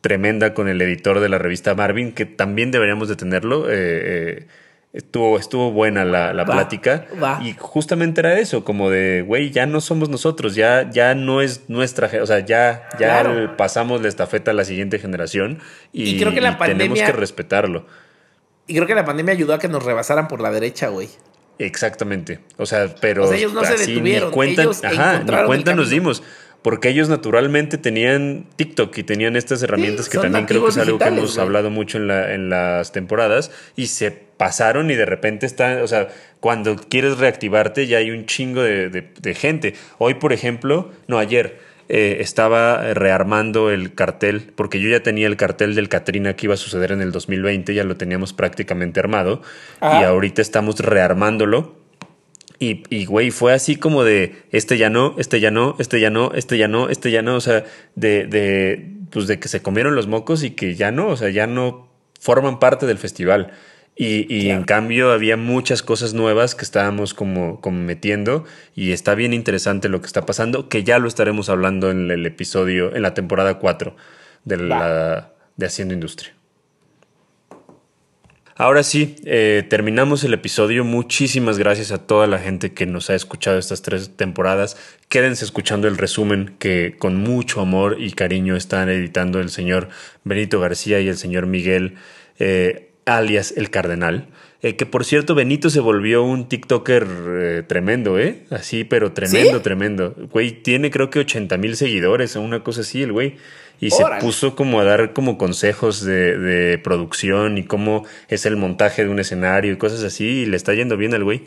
tremenda con el editor de la revista Marvin, que también deberíamos de tenerlo. eh, eh, estuvo, estuvo buena la, la Va, plática. va. Y justamente era eso, como de, güey, ya no somos nosotros, ya, ya no es nuestra, o sea, ya, ya Claro. pasamos la estafeta a la siguiente generación y, Y creo que la y tenemos que respetarlo. Y creo que la pandemia ayudó a que nos rebasaran por la derecha, güey. Exactamente. O sea, pero O sea, ellos no se así detuvieron, ni cuenta, ellos ajá, ni cuenta nos dimos. Porque ellos naturalmente tenían TikTok y tenían estas herramientas que también creo que es algo que hemos hablado mucho en, la, en las temporadas y se pasaron y de repente están, o sea, cuando quieres reactivarte ya hay un chingo de, de- de gente. Hoy, por ejemplo, no, ayer eh, estaba rearmando el cartel, porque yo ya tenía el cartel del Katrina que iba a suceder en el 2020, ya lo teníamos prácticamente armado Ajá. y ahorita estamos rearmándolo. Y, y, güey, fue así como de este ya no, este ya no, este ya no, este ya no, este ya no. O sea, de, de, pues de que se comieron los mocos y que ya no, o sea, ya no forman parte del festival. Y, y Claro. en cambio había muchas cosas nuevas que estábamos como, como metiendo y está bien interesante lo que está pasando, que ya lo estaremos hablando en el episodio, en la temporada 4 de, la, de Haciendo Industria. Ahora sí, eh, terminamos el episodio. Muchísimas gracias a toda la gente que nos ha escuchado estas tres temporadas. Quédense escuchando el resumen que con mucho amor y cariño están editando el señor Benito García y el señor Miguel, eh, alias el Cardenal. Eh, que por cierto, Benito se volvió un TikToker eh, tremendo, ¿eh? Así, pero tremendo, ¿Sí? tremendo. Güey, tiene creo que 80 mil seguidores o una cosa así, el güey. Y Órale. se puso como a dar como consejos de, de producción y cómo es el montaje de un escenario y cosas así. Y le está yendo bien al güey.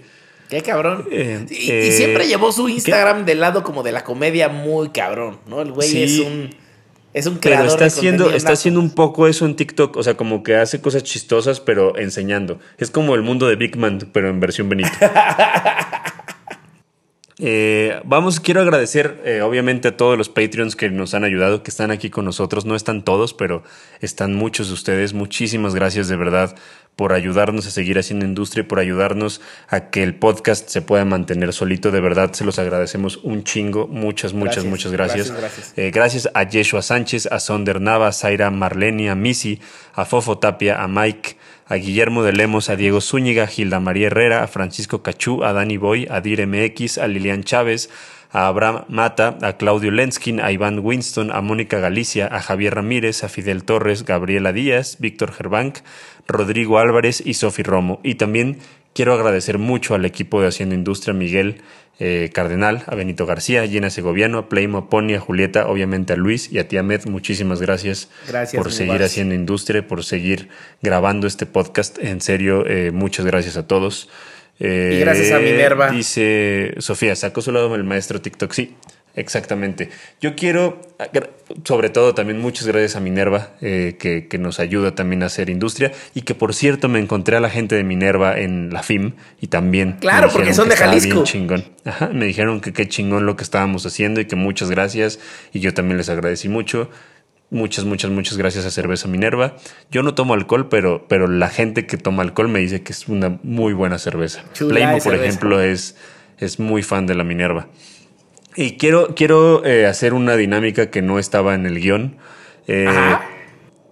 Qué cabrón. Eh, y, y siempre llevó su Instagram del lado como de la comedia muy cabrón, ¿no? El güey Sí. es un es un Pero creador está de haciendo, está haciendo un poco eso en TikTok. O sea, como que hace cosas chistosas, pero enseñando. Es como el mundo de Big Man, pero en versión Benito. Eh, vamos, quiero agradecer eh, obviamente a todos los Patreons que nos han ayudado, que están aquí con nosotros. No están todos, pero están muchos de ustedes. Muchísimas gracias de verdad por ayudarnos a seguir haciendo industria, por ayudarnos a que el podcast se pueda mantener solito. De verdad, se los agradecemos un chingo. Muchas, muchas, Gracias, muchas gracias. gracias, gracias. Eh, gracias a Yeshua Sánchez, a Sonder Nava, a Zaira Marleni, a Missy, a Fofo Tapia, a Mike, a Guillermo de Lemos, a Diego Zúñiga, a Gilda María Herrera, a Francisco Cachú, a Dani Boy, a Dir MX, a Lilian Chávez, a Abraham Mata, a Claudio Lenskin, a Iván Winston, a Mónica Galicia, a Javier Ramírez, a Fidel Torres, Gabriela Díaz, Víctor Gerbank, Rodrigo Álvarez y Sofi Romo. Y también quiero agradecer mucho al equipo de Haciendo Industria, Miguel eh, Cardenal, a Benito García, a Gina Segoviano, a Playmo, a Pony, a Julieta, obviamente a Luis y a ti, Ahmed. Muchísimas gracias, Gracias, por seguir haciendo industria, por seguir grabando este podcast. En serio, eh, muchas gracias a todos. Eh, Y gracias a Minerva. Dice Sofía, sacó su lado el maestro TikTok. Sí, exactamente. Yo quiero, sobre todo también muchas gracias a Minerva, eh, que, que nos ayuda también a hacer industria. Y que por cierto me encontré a la gente de Minerva en la FIM y también. Claro, porque son de Jalisco. chingón. Ajá, me dijeron que qué chingón lo que estábamos haciendo y que muchas gracias. Y yo también les agradecí mucho. Muchas, muchas, muchas gracias a Cerveza Minerva. Yo no tomo alcohol, pero, pero la gente que toma alcohol me dice que es una muy buena cerveza. Chula Playmo, por cerveza. ejemplo, es, es muy fan de la Minerva. Y quiero, quiero eh, hacer una dinámica que no estaba en el guion. Eh, Ajá.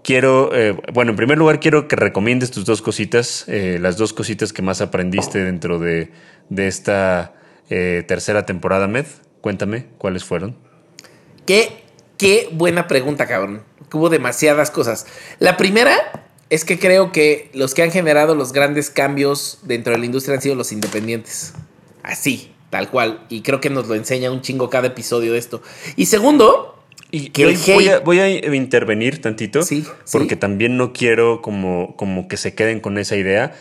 Quiero, eh, bueno, en primer lugar quiero que recomiendes tus dos cositas, eh, las dos cositas que más aprendiste dentro de, de esta eh, tercera temporada, Med. Cuéntame cuáles fueron. Qué, qué buena pregunta, cabrón. Hubo demasiadas cosas. La primera es que creo que los que han generado los grandes cambios dentro de la industria han sido los independientes. Así, tal cual. Y creo que nos lo enseña un chingo cada episodio de esto. Y segundo, Y Que voy, a, voy a intervenir tantito, Sí, porque sí. también no quiero como, como que se queden con esa idea.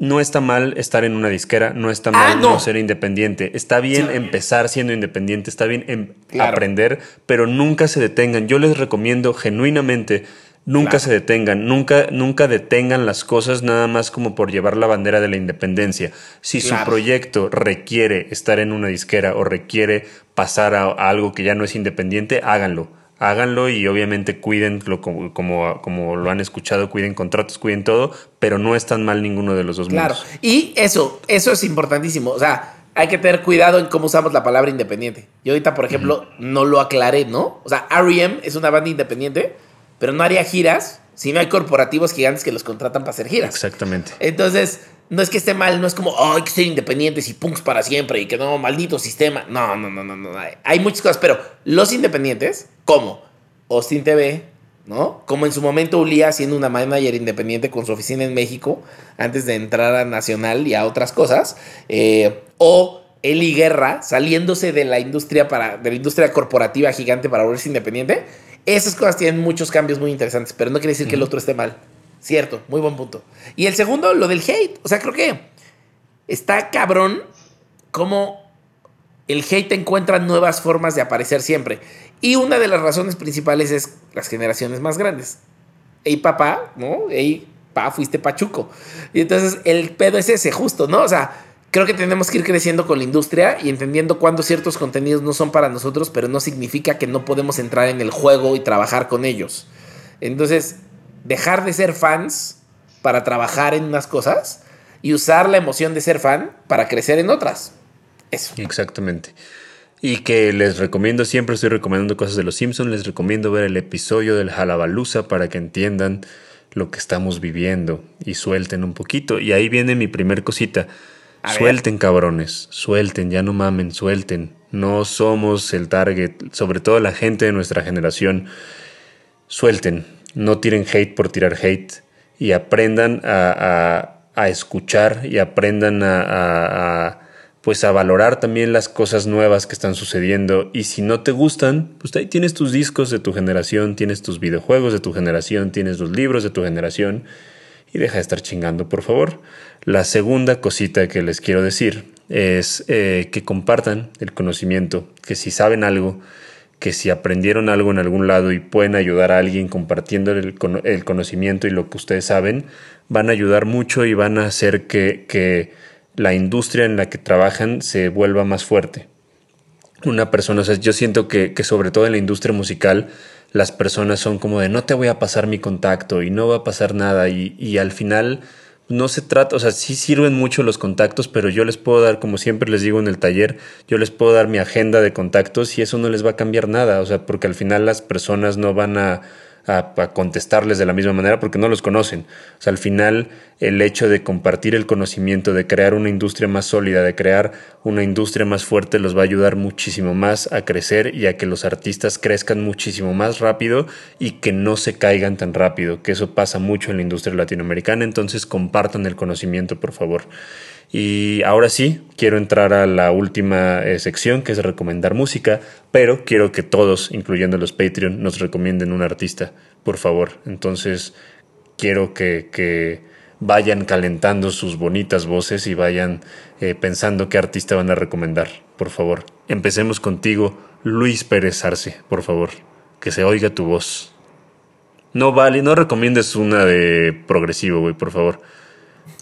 No está mal estar en una disquera, no está Ah, mal no. no. ser independiente. Está bien Sí. empezar siendo independiente, está bien em- Claro. aprender, pero nunca se detengan. Yo les recomiendo genuinamente, nunca Claro. se detengan, nunca, nunca detengan las cosas nada más como por llevar la bandera de la independencia. Si su proyecto requiere estar en una disquera o requiere pasar a, a algo que ya no es independiente, háganlo. Háganlo y obviamente cuídenlo como, como, como lo han escuchado, cuiden contratos, cuiden todo, pero no es tan mal ninguno de los dos claro. mundos. Y eso, eso es importantísimo. O sea, hay que tener cuidado en cómo usamos la palabra independiente. Yo ahorita, por ejemplo, no lo aclaré, ¿no? O sea, R.E.M. es una banda independiente, pero no haría giras si no hay corporativos gigantes que los contratan para hacer giras. Exactamente. Entonces, no es que esté mal, no es como, oh, hay que ser independientes y punks para siempre y que no, maldito sistema. No, no, no, no, no. Hay, muchas cosas, pero los independientes, como Austin TV, ¿no? Como en su momento Ulia siendo una manager independiente con su oficina en México antes de entrar a Nacional y a otras cosas. eh, o Eli Guerra saliéndose de la industria para de la industria corporativa gigante para volverse independiente. Esas cosas tienen muchos cambios muy interesantes, pero no quiere decir que el otro esté mal. Cierto, muy buen punto. Y el segundo, lo del hate. O sea, creo que está cabrón cómo el hate encuentra nuevas formas de aparecer siempre. Y una de las razones principales es las generaciones más grandes. Ey, papá, ¿no? Ey, pa, fuiste pachuco. Y entonces el pedo es ese, justo, ¿no? O sea, creo que tenemos que ir creciendo con la industria y entendiendo cuándo ciertos contenidos no son para nosotros, pero no significa que no podemos entrar en el juego y trabajar con ellos. Entonces, dejar de ser fans para trabajar en unas cosas y usar la emoción de ser fan para crecer en otras. Eso. Exactamente. Y que les recomiendo, siempre estoy recomendando cosas de los Simpsons, les recomiendo ver el episodio del Jalabalusa para que entiendan lo que estamos viviendo y suelten un poquito. Y ahí viene mi primer cosita. Suelten, cabrones, suelten, ya no mamen, suelten. No somos el target, sobre todo la gente de nuestra generación. Suelten, no tiren hate por tirar hate y aprendan a, a- a escuchar y aprendan a- a, pues a valorar también las cosas nuevas que están sucediendo y si no te gustan, pues ahí tienes tus discos de tu generación, tienes tus videojuegos de tu generación, tienes los libros de tu generación y deja de estar chingando, por favor. La segunda cosita que les quiero decir es eh, que compartan el conocimiento, que si saben algo, que si aprendieron algo en algún lado y pueden ayudar a alguien compartiendo el, el conocimiento y lo que ustedes saben, van a ayudar mucho y van a hacer que, que la industria en la que trabajan se vuelva más fuerte. Una persona, o sea, yo siento que, que sobre todo en la industria musical, las personas son como de no te voy a pasar mi contacto y no va a pasar nada y, y al final no se trata, o sea, sí sirven mucho los contactos, pero yo les puedo dar, como siempre les digo en el taller, yo les puedo dar mi agenda de contactos y eso no les va a cambiar nada, o sea, porque al final las personas no van a, a, contestarles de la misma manera porque no los conocen. O sea, al final el hecho de compartir el conocimiento, de crear una industria más sólida, de crear una industria más fuerte, los va a ayudar muchísimo más a crecer y a que los artistas crezcan muchísimo más rápido y que no se caigan tan rápido, que eso pasa mucho en la industria latinoamericana. Entonces compartan el conocimiento, por favor. Y ahora sí, quiero entrar a la última eh, sección, que es recomendar música, pero quiero que todos, incluyendo los Patreon, nos recomienden un artista, por favor. Entonces, quiero que, que vayan calentando sus bonitas voces y vayan eh, pensando qué artista van a recomendar, por favor. Empecemos contigo, Luis Pérez Arce, por favor. Que se oiga tu voz. No vale, no recomiendes una de progresivo, güey, por favor.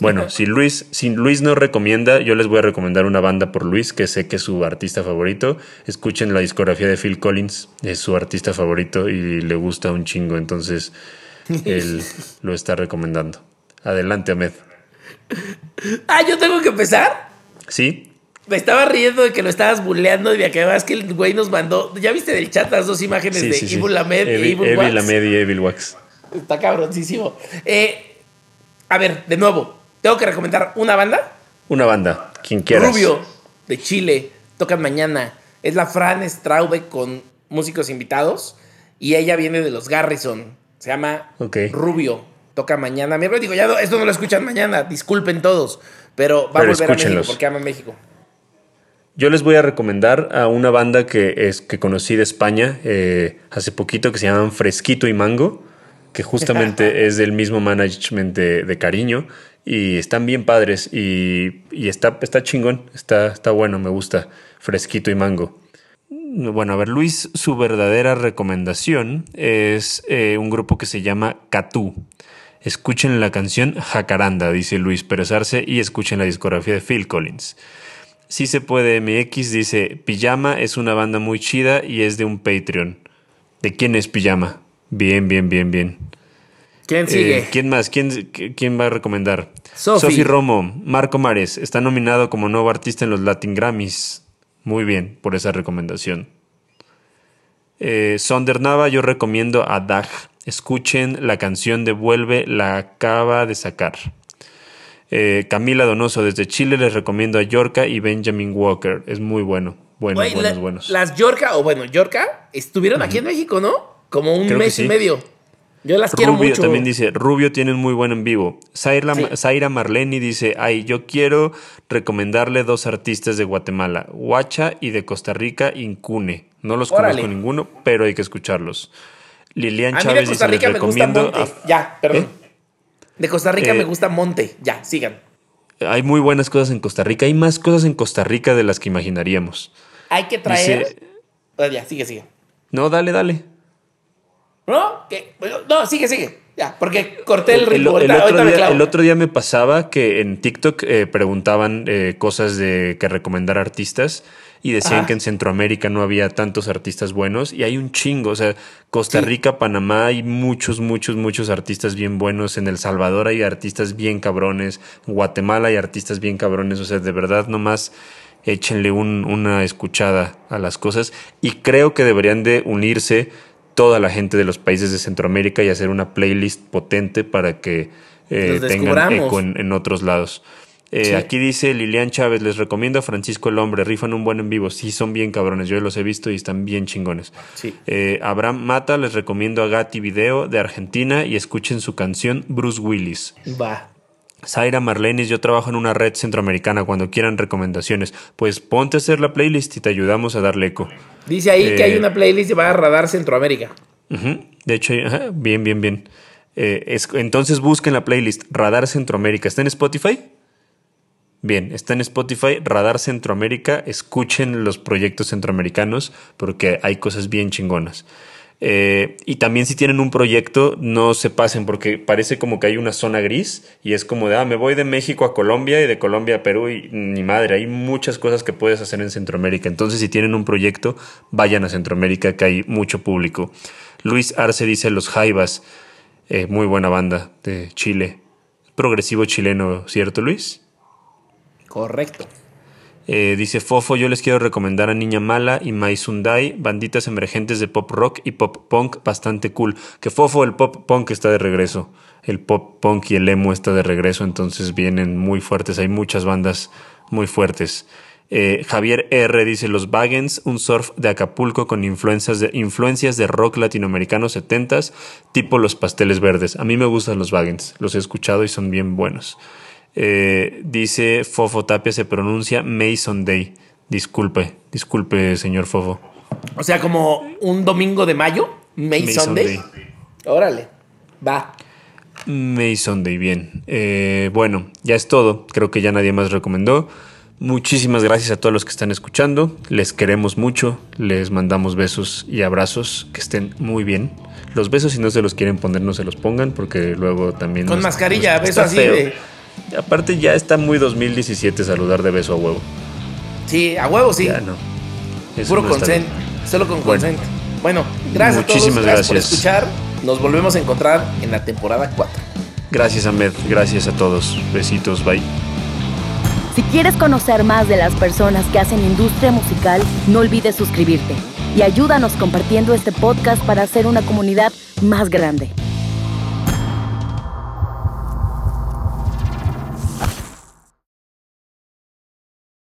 Bueno, si Luis, si Luis no recomienda, yo les voy a recomendar una banda por Luis, que sé que es su artista favorito. Escuchen la discografía de Phil Collins, es su artista favorito y le gusta un chingo, entonces él lo está recomendando. Adelante, Ahmed. Ah, yo tengo que empezar. ¿Sí? Me estaba riendo de que lo estabas bulleando y de que además que el güey nos mandó. ¿Ya viste del chat las dos imágenes Sí, de sí, sí. Evil Ahmed e Evil, Evil Evil Wax? Y Evil Wax. Está cabroncísimo. Eh, a ver, de nuevo, tengo que recomendar una banda. Una banda, quien quieras. Rubio, de Chile, tocan mañana. Es la Fran Straube con músicos invitados. Y ella viene de los Garrison. Se llama Ok. Rubio. Toca mañana. Me digo, ya no- esto no lo escuchan mañana. Disculpen todos. Pero va Pero a volver a. México porque ama México. Yo les voy a recomendar a una banda que, es, que conocí de España eh, hace poquito que se llaman Fresquito y Mango, que justamente es del mismo management de, de Cariño y están bien padres y, y está, está chingón, está, está bueno, me gusta Fresquito y Mango. Bueno, a ver, Luis, su verdadera recomendación es eh, un grupo que se llama Catú. Escuchen la canción Jacaranda, dice Luis Pérez Arce, y escuchen la discografía de Phil Collins. Si se puede MX dice, Pijama es una banda muy chida y es de un Patreon. ¿De quién es Pijama? Bien, bien, bien, bien. ¿Quién Eh, sigue? ¿Quién más? ¿Quién, ¿Quién va a recomendar? Sofi. Romo, Marco Mares, está nominado como nuevo artista en los Latin Grammys. Muy bien por esa recomendación. Eh, Sonder Nava, yo recomiendo a Dag. Escuchen la canción de Vuelve, la acaba de sacar. Eh, Camila Donoso, desde Chile les recomiendo a Yorka y Benjamin Walker. Es muy bueno. Buenos, Güey, buenos, la- buenos. Las Yorka, o bueno, Yorka, estuvieron aquí en México, ¿no? Como un Creo mes sí. y medio. Yo las quiero mucho. también dice, Rubio tiene un muy buen en vivo. Zaira, Sí. Zaira Marleni dice, ay, yo quiero recomendarle dos artistas de Guatemala, Huacha y de Costa Rica, Incune. No los Órale. conozco ninguno, pero hay que escucharlos. Lilian A mí de Chávez Costa dice, les Rica me gusta recomiendo... Monte. a- Ya, perdón. ¿Eh? De Costa Rica Eh, me gusta Monte. Ya, sigan. Hay muy buenas cosas en Costa Rica. Hay más cosas en Costa Rica de las que imaginaríamos. Hay que traer. Dice- Ah, ya, sigue, sigue. No, dale, dale. ¿No? ¿Qué? No, sigue, sigue. Ya, porque corté el El, ritmo. el ahorita otro día, el otro día me pasaba que en TikTok eh, preguntaban eh, cosas de que recomendar artistas y decían Ajá. que en Centroamérica no había tantos artistas buenos y hay un chingo. O sea, Costa Sí. Rica, Panamá hay muchos, muchos, muchos artistas bien buenos. En El Salvador hay artistas bien cabrones. En Guatemala hay artistas bien cabrones. O sea, de verdad, nomás échenle un- una escuchada a las cosas y creo que deberían de unirse toda la gente de los países de Centroamérica y hacer una playlist potente para que eh, tengan eco en, en otros lados. Eh, Sí. Aquí dice Lilian Chávez, les recomiendo a Francisco el Hombre, rifan un buen en vivo, sí son bien cabrones, yo los he visto y están bien chingones. Sí. Eh, Abraham Mata, les recomiendo a Gatti Video de Argentina y escuchen su canción Bruce Willis. Va. Zaira Marlenis, yo trabajo en una red centroamericana. Cuando quieran recomendaciones, pues ponte a hacer la playlist y te ayudamos a darle eco. Dice ahí que Eh, hay una playlist llamada Radar Centroamérica. De hecho, ajá, bien, bien, bien. Eh, es- entonces busquen la playlist Radar Centroamérica. ¿Está en Spotify? Bien, está en Spotify, Radar Centroamérica. Escuchen los proyectos centroamericanos porque hay cosas bien chingonas. Eh, y también si tienen un proyecto, no se pasen porque parece como que hay una zona gris y es como de, ah, me voy de México a Colombia y de Colombia a Perú y ni madre, hay muchas cosas que puedes hacer en Centroamérica. Entonces si tienen un proyecto, vayan a Centroamérica que hay mucho público. Luis Arce dice Los Jaivas, eh, muy buena banda de Chile. Progresivo chileno, ¿cierto Luis? Correcto. Eh, dice Fofo, yo les quiero recomendar a Niña Mala y Mai Sundai, banditas emergentes de pop rock y pop punk bastante cool. Que Fofo, el pop punk está de regreso. El pop punk y el emo está de regreso, entonces vienen muy fuertes. Hay muchas bandas muy fuertes. Eh, Javier R. dice Los Baggins, un surf de Acapulco con influencias de, influencias de rock latinoamericano 70s, tipo los pasteles verdes. A mí me gustan los Baggins, los he escuchado y son bien buenos. Eh, dice Fofo Tapia, se pronuncia Mason Day. Disculpe, disculpe, señor Fofo. O sea, como un domingo de mayo. May May Sunday. Órale. Va. Mason Day, bien. Eh, bueno, ya es todo. Creo que ya nadie más recomendó. Muchísimas gracias a todos los que están escuchando. Les queremos mucho. Les mandamos besos y abrazos. Que estén muy bien. Los besos, si no se los quieren poner, no se los pongan, porque luego también. Con nos- mascarilla, nos- beso está así feo. de. Aparte ya está muy 2017 saludar de beso a huevo. Sí, a huevo sí. Ya no. Eso Puro no consent. Solo con Bueno. consent. Bueno, gracias a Muchísimas todos. Gracias, por escuchar. Nos volvemos a encontrar en la temporada 4. Gracias Ahmed, gracias a todos. Besitos, bye. Si quieres conocer más de las personas que hacen industria musical, no olvides suscribirte y ayúdanos compartiendo este podcast para hacer una comunidad más grande.